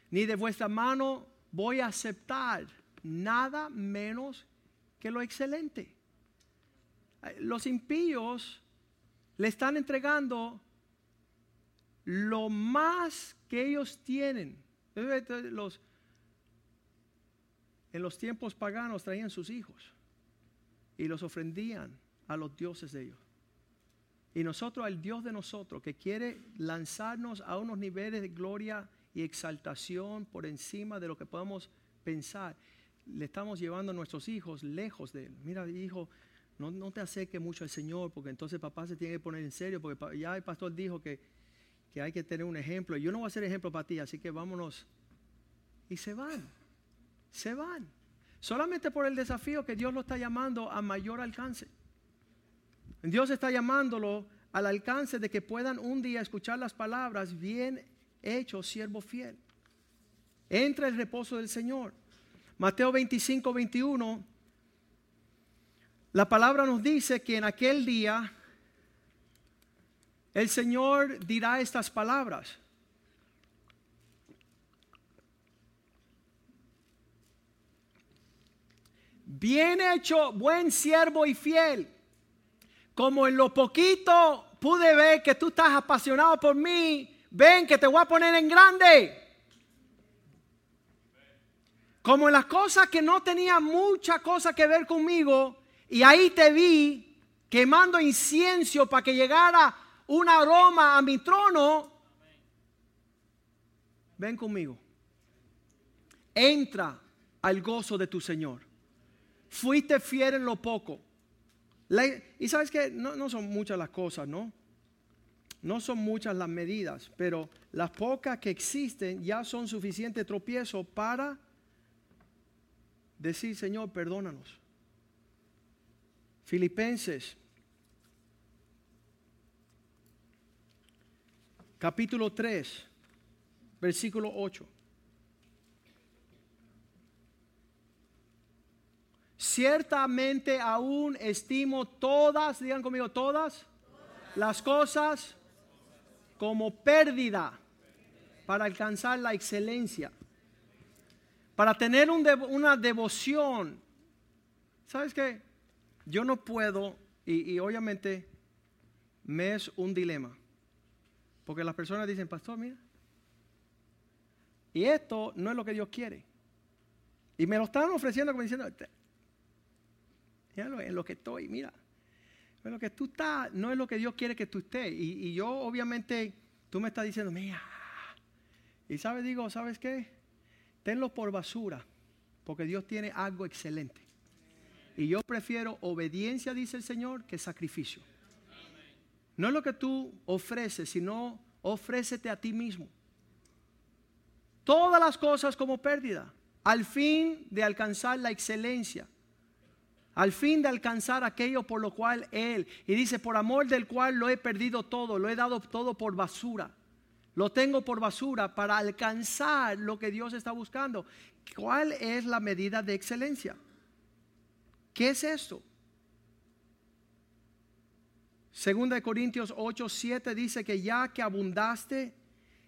Ni de vuestra mano voy a aceptar nada menos que lo excelente. Los impíos le están entregando lo más que ellos tienen. Los, en los tiempos paganos traían sus hijos y los ofrendían a los dioses de ellos. Y nosotros, al Dios de nosotros, que quiere lanzarnos a unos niveles de gloria y exaltación por encima de lo que podamos pensar, le estamos llevando a nuestros hijos lejos de Él. Mira, hijo, no, no te acerques mucho al Señor, porque entonces papá se tiene que poner en serio, porque ya el pastor dijo que, que hay que tener un ejemplo. Yo no voy a ser ejemplo para ti, así que vámonos. Y se van, se van. Solamente por el desafío que Dios lo está llamando a mayor alcance. Dios está llamándolo al alcance de que puedan un día escuchar las palabras, bien hecho, siervo fiel. Entra el reposo del Señor. Mateo 25, 21. La palabra nos dice que en aquel día el Señor dirá estas palabras. Bien hecho, buen siervo y fiel como en lo poquito pude ver que tú estás apasionado por mí, ven que te voy a poner en grande. Como en las cosas que no tenían mucha cosa que ver conmigo, y ahí te vi quemando incienso para que llegara un aroma a mi trono. Ven conmigo. Entra al gozo de tu Señor. Fuiste fiel en lo poco y sabes que no, son muchas las cosas, ¿no? No son muchas las medidas, pero las pocas que existen ya son suficiente tropiezo para decir, Señor, perdónanos. Filipenses, capítulo 3, versículo 8. Ciertamente aún estimo todas, digan conmigo, todas, las cosas como pérdida para alcanzar la excelencia. Para tener una devoción. ¿Sabes qué? Yo no puedo, y, y obviamente me es un dilema. Porque las personas dicen, pastor, mira. Y esto no es lo que Dios quiere. Y me lo están ofreciendo como diciendo, mira en lo que estoy, mira. En lo que tú estás, no es lo que Dios quiere que tú estés. Y, yo, obviamente, tú me estás diciendo, mira. Y sabes, digo, ¿sabes qué? Tenlo por basura, porque Dios tiene algo excelente. Y yo prefiero obediencia, dice el Señor, que sacrificio. No es lo que tú ofreces, sino ofrécete a ti mismo. Todas las cosas como pérdida, al fin de alcanzar la excelencia, al fin de alcanzar aquello por lo cual Él, y dice, por amor del cual lo he perdido todo, lo he dado todo por basura. Lo tengo por basura para alcanzar lo que Dios está buscando. ¿Cuál es la medida de excelencia? ¿Qué es esto? Segunda de Corintios 8, 7 dice que ya que abundaste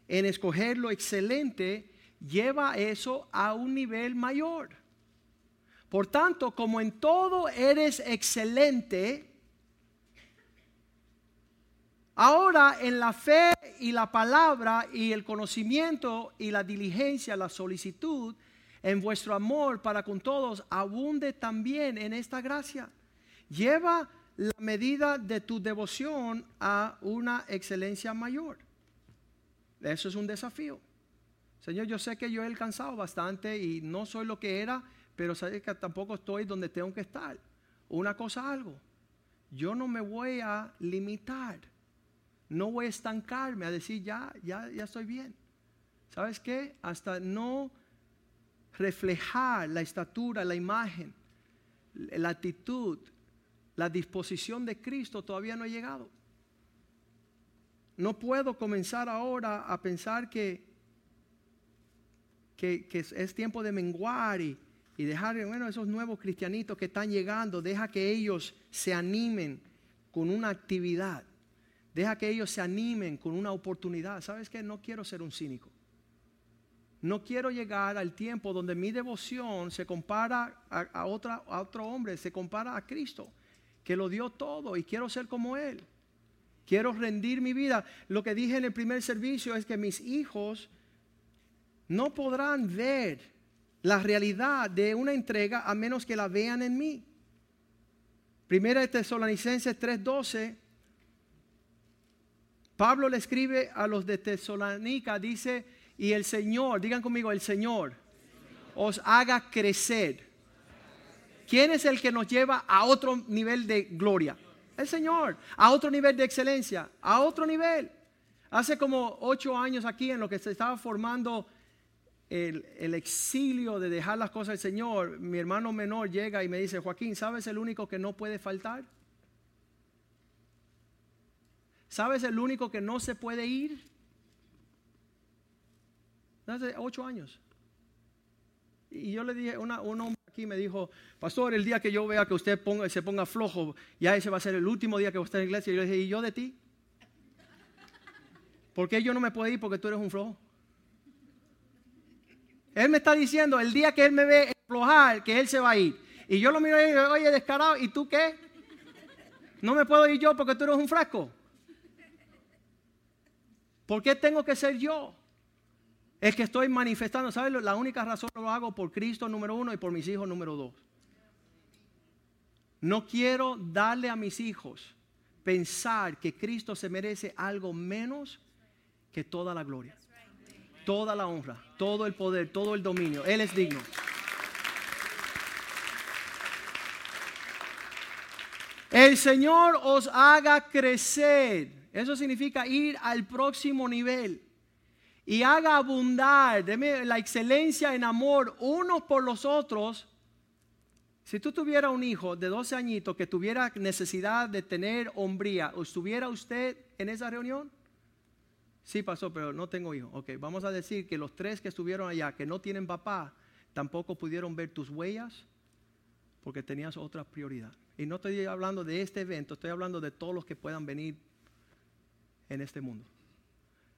en escoger lo excelente, lleva eso a un nivel mayor. Por tanto, como en todo eres excelente, ahora en la fe y la palabra y el conocimiento y la diligencia, la solicitud, en vuestro amor para con todos, abunde también en esta gracia. Lleva la medida de tu devoción a una excelencia mayor. Eso es un desafío. Señor, yo sé que yo he alcanzado bastante y no soy lo que era, pero sé que tampoco estoy donde tengo que estar. Una cosa algo, yo no me voy a limitar, no voy a estancarme a decir ya, ya, ya estoy bien. ¿Sabes qué? Hasta no reflejar la estatura, la imagen, la actitud, la disposición de Cristo todavía no ha llegado. No puedo comenzar ahora a pensar que, que, es tiempo de menguar y, y dejar, bueno, esos nuevos cristianitos que están llegando, deja que ellos se animen con una actividad. Deja que ellos se animen con una oportunidad. ¿Sabes qué? No quiero ser un cínico. No quiero llegar al tiempo donde mi devoción se compara a, a otro hombre, se compara a Cristo que lo dio todo y quiero ser como Él. Quiero rendir mi vida. Lo que dije en el primer servicio es que mis hijos no podrán ver la realidad de una entrega a menos que la vean en mí. Primera de Tesalonicenses 3:12. Pablo le escribe a los de Tesalonica, dice, y el Señor, digan conmigo, el Señor os haga crecer ¿Quién es el que nos lleva a otro nivel de gloria? El Señor. A otro nivel de excelencia. A otro nivel. Hace como ocho años aquí en lo que se estaba formando el, exilio de dejar las cosas del Señor, mi hermano menor llega y me dice, Joaquín, ¿sabes el único que no puede faltar? ¿Sabes el único que no se puede ir? Hace ocho años. Y yo le dije, una, un hombre aquí me dijo, pastor, el día que yo vea que usted se ponga flojo, ya ese va a ser el último día que usted en la iglesia. Y yo le dije, ¿y yo de ti? [laughs] ¿Por qué yo no me puedo ir porque tú eres un flojo? Él me está diciendo, el día que él me ve flojar, que él se va a ir. Y yo lo miro y digo, oye, descarado, ¿y tú qué? No me puedo ir yo porque tú eres un frasco. ¿Por qué tengo que ser yo? Es que estoy manifestando, ¿sabes? La única razón lo hago por Cristo número uno y por mis hijos número dos. No quiero darle a mis hijos pensar que Cristo se merece algo menos que toda la gloria, toda la honra, todo el poder, todo el dominio. Él es digno. El Señor os haga crecer. Eso significa ir al próximo nivel y haga abundar la excelencia en amor unos por los otros. Si tú tuvieras un hijo de 12 añitos que tuviera necesidad de tener hombría, ¿estuviera usted en esa reunión? Sí, pasó, pero no tengo hijo. Ok, vamos a decir que los tres que estuvieron allá, que no tienen papá, tampoco pudieron ver tus huellas porque tenías otra prioridad. Y no estoy hablando de este evento, estoy hablando de todos los que puedan venir en este mundo.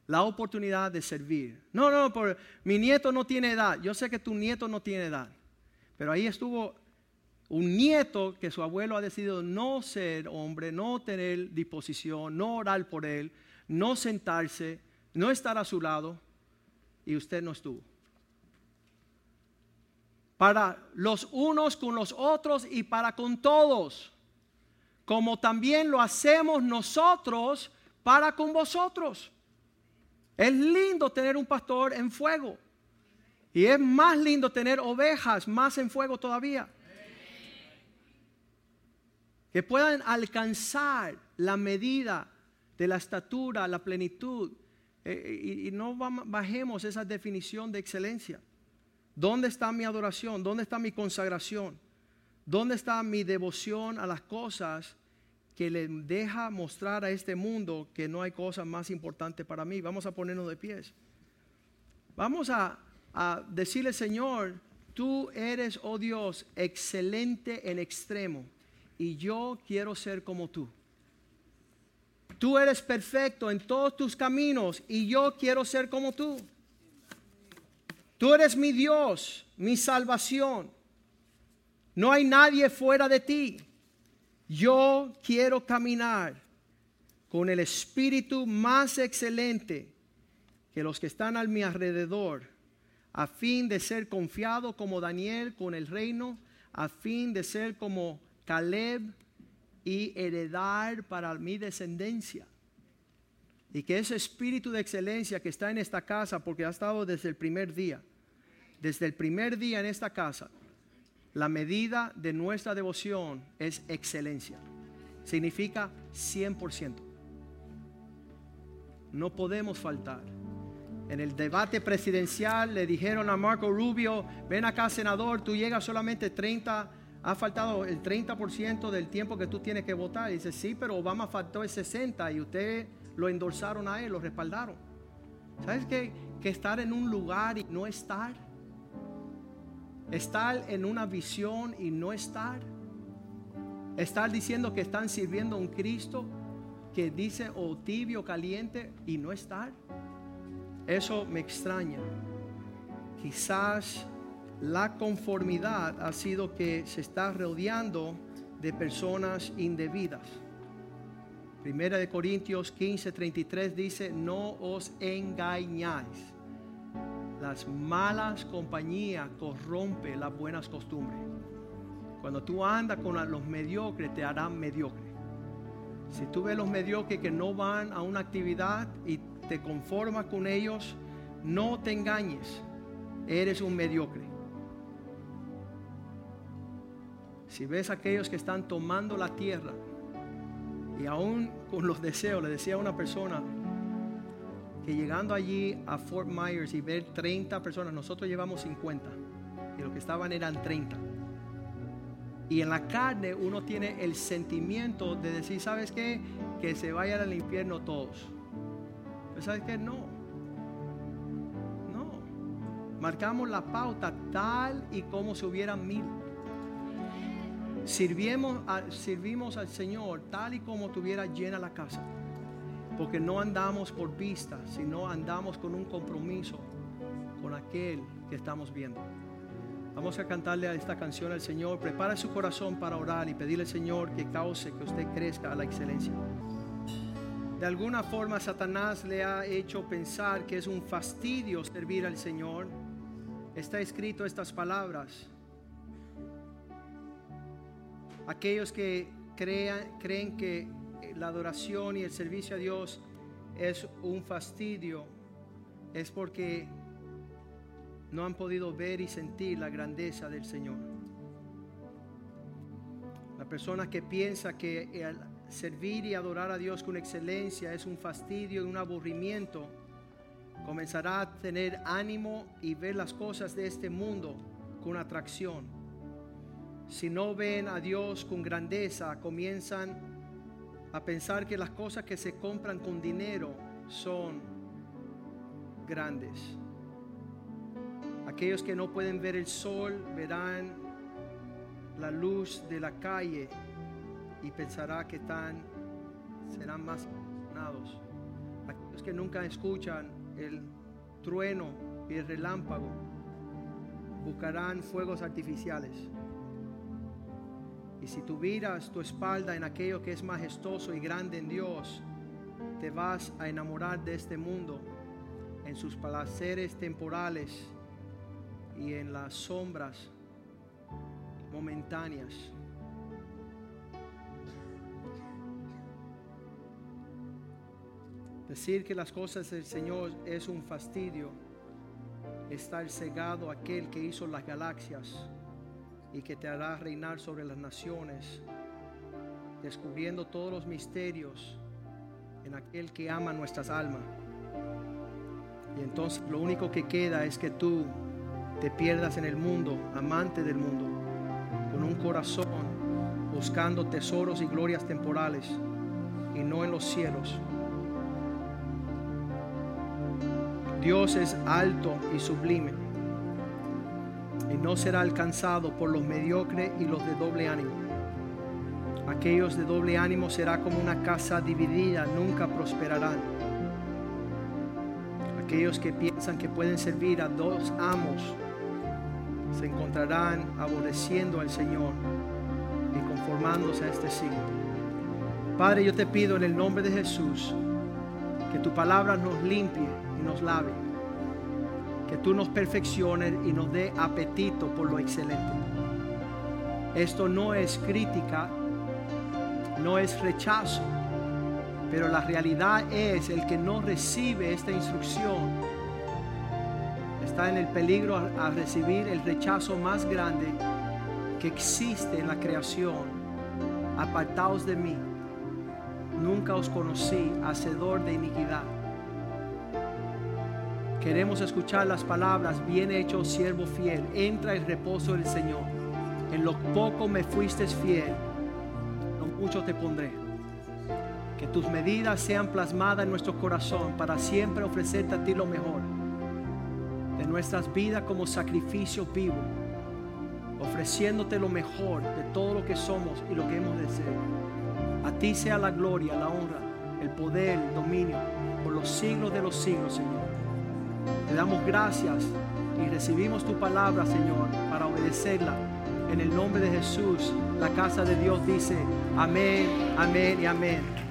la oportunidad de servir. No, no, por, mi nieto no tiene edad. Yo sé que tu nieto no tiene edad. Pero ahí estuvo un nieto que su abuelo ha decidido no ser hombre, no tener disposición, no orar por él, no sentarse, no estar a su lado, y usted no estuvo. Para los unos con los otros y para con todos, como también lo hacemos nosotros para con vosotros. Es lindo tener un pastor en fuego. Y es más lindo tener ovejas más en fuego todavía. Que puedan alcanzar la medida de la estatura, la plenitud. Eh, y, no bajemos esa definición de excelencia. ¿Dónde está mi adoración? ¿Dónde está mi consagración? ¿Dónde está mi devoción a las cosas que le deja mostrar a este mundo que no hay cosa más importante para mí? Vamos a ponernos de pies. Vamos a, a decirle, Señor, tú eres, oh Dios, excelente en extremo y yo quiero ser como tú. Tú eres perfecto en todos tus caminos y yo quiero ser como tú. Tú eres mi Dios, mi salvación. No hay nadie fuera de ti. Yo quiero caminar con el espíritu más excelente que los que están a mi alrededor, a fin de ser confiado como Daniel con el reino, a fin de ser como Caleb y heredar para mi descendencia. Y que ese espíritu de excelencia que está en esta casa, porque ha estado desde el primer día, desde el primer día en esta casa, la medida de nuestra devoción es excelencia. Significa 100%. No podemos faltar. En el debate presidencial le dijeron a Marco Rubio, ven acá senador, tú llegas solamente 30 ha faltado el 30% del tiempo que tú tienes que votar. Dice, sí, pero Obama faltó el 60% y ustedes lo endorsaron a él, lo respaldaron. ¿Sabes qué? Que estar en un lugar y no estar. Estar en una visión y no estar. Estar diciendo que están sirviendo a un Cristo que dice o tibio, caliente y no estar. Eso me extraña. Quizás la conformidad ha sido que se está rodeando de personas indebidas. Primera de Corintios 15, 33 dice, no os engañáis. Las malas compañías corrompen las buenas costumbres. Cuando tú andas con los mediocres, te harán mediocre. Si tú ves los mediocres que no van a una actividad y te conformas con ellos, no te engañes. Eres un mediocre. Si ves a aquellos que están tomando la tierra y aún con los deseos, le decía a una persona que llegando allí a Fort Myers y ver 30 personas, nosotros llevamos 50 y los que estaban eran 30. Y en la carne uno tiene el sentimiento de decir, ¿sabes qué? Que se vayan al infierno todos. Pero ¿sabes qué? No. No. Marcamos la pauta tal y como si hubieran mil. Sirvimos, al Señor tal y como tuviera llena la casa. Porque no andamos por vista, sino andamos con un compromiso con aquel que estamos viendo. Vamos a cantarle a esta canción al Señor. Prepara su corazón para orar y pedirle al Señor que cause que usted crezca a la excelencia. De alguna forma Satanás le ha hecho pensar que es un fastidio servir al Señor. Está escrito estas palabras Aquellos que crean, creen que la adoración y el servicio a Dios es un fastidio, es porque no han podido ver y sentir la grandeza del Señor. La persona que piensa que servir y adorar a Dios con excelencia es un fastidio y un aburrimiento, comenzará a tener ánimo y ver las cosas de este mundo con atracción si no ven a Dios con grandeza, comienzan a pensar que las cosas que se compran con dinero son grandes. Aquellos que no pueden ver el sol verán la luz de la calle y pensará que están serán más emocionados. Los que nunca escuchan el trueno y el relámpago buscarán fuegos artificiales. Y si tú miras tu espalda en aquello que es majestuoso y grande en Dios, te vas a enamorar de este mundo, en sus placeres temporales y en las sombras momentáneas. Decir que las cosas del Señor es un fastidio, estar cegado aquel que hizo las galaxias y que te hará reinar sobre las naciones, descubriendo todos los misterios en aquel que ama nuestras almas. Y entonces lo único que queda es que tú te pierdas en el mundo, amante del mundo, con un corazón buscando tesoros y glorias temporales y no en los cielos. Dios es alto y sublime no será alcanzado por los mediocres y los de doble ánimo. Aquellos de doble ánimo será como una casa dividida, nunca prosperarán. Aquellos que piensan que pueden servir a dos amos se encontrarán aborreciendo al Señor y conformándose a este siglo. Padre, yo te pido en el nombre de Jesús que tu palabra nos limpie y nos lave. Que tú nos perfecciones y nos dé apetito por lo excelente. Esto no es crítica, no es rechazo, pero la realidad es el que no recibe esta instrucción está en el peligro a, recibir el rechazo más grande que existe en la creación. Apartaos de mí, nunca os conocí, hacedor de iniquidad. Queremos escuchar las palabras, bien hecho, siervo fiel, entra el reposo del Señor. En lo poco me fuiste fiel, lo mucho te pondré. Que tus medidas sean plasmadas en nuestro corazón para siempre ofrecerte a ti lo mejor. De nuestras vidas como sacrificio vivo, ofreciéndote lo mejor de todo lo que somos y lo que hemos de ser. A ti sea la gloria, la honra, el poder, el dominio por los siglos de los siglos, Señor. Te damos gracias y recibimos tu palabra, Señor, para obedecerla. En el nombre de Jesús, la casa de Dios dice, amén, amén y amén.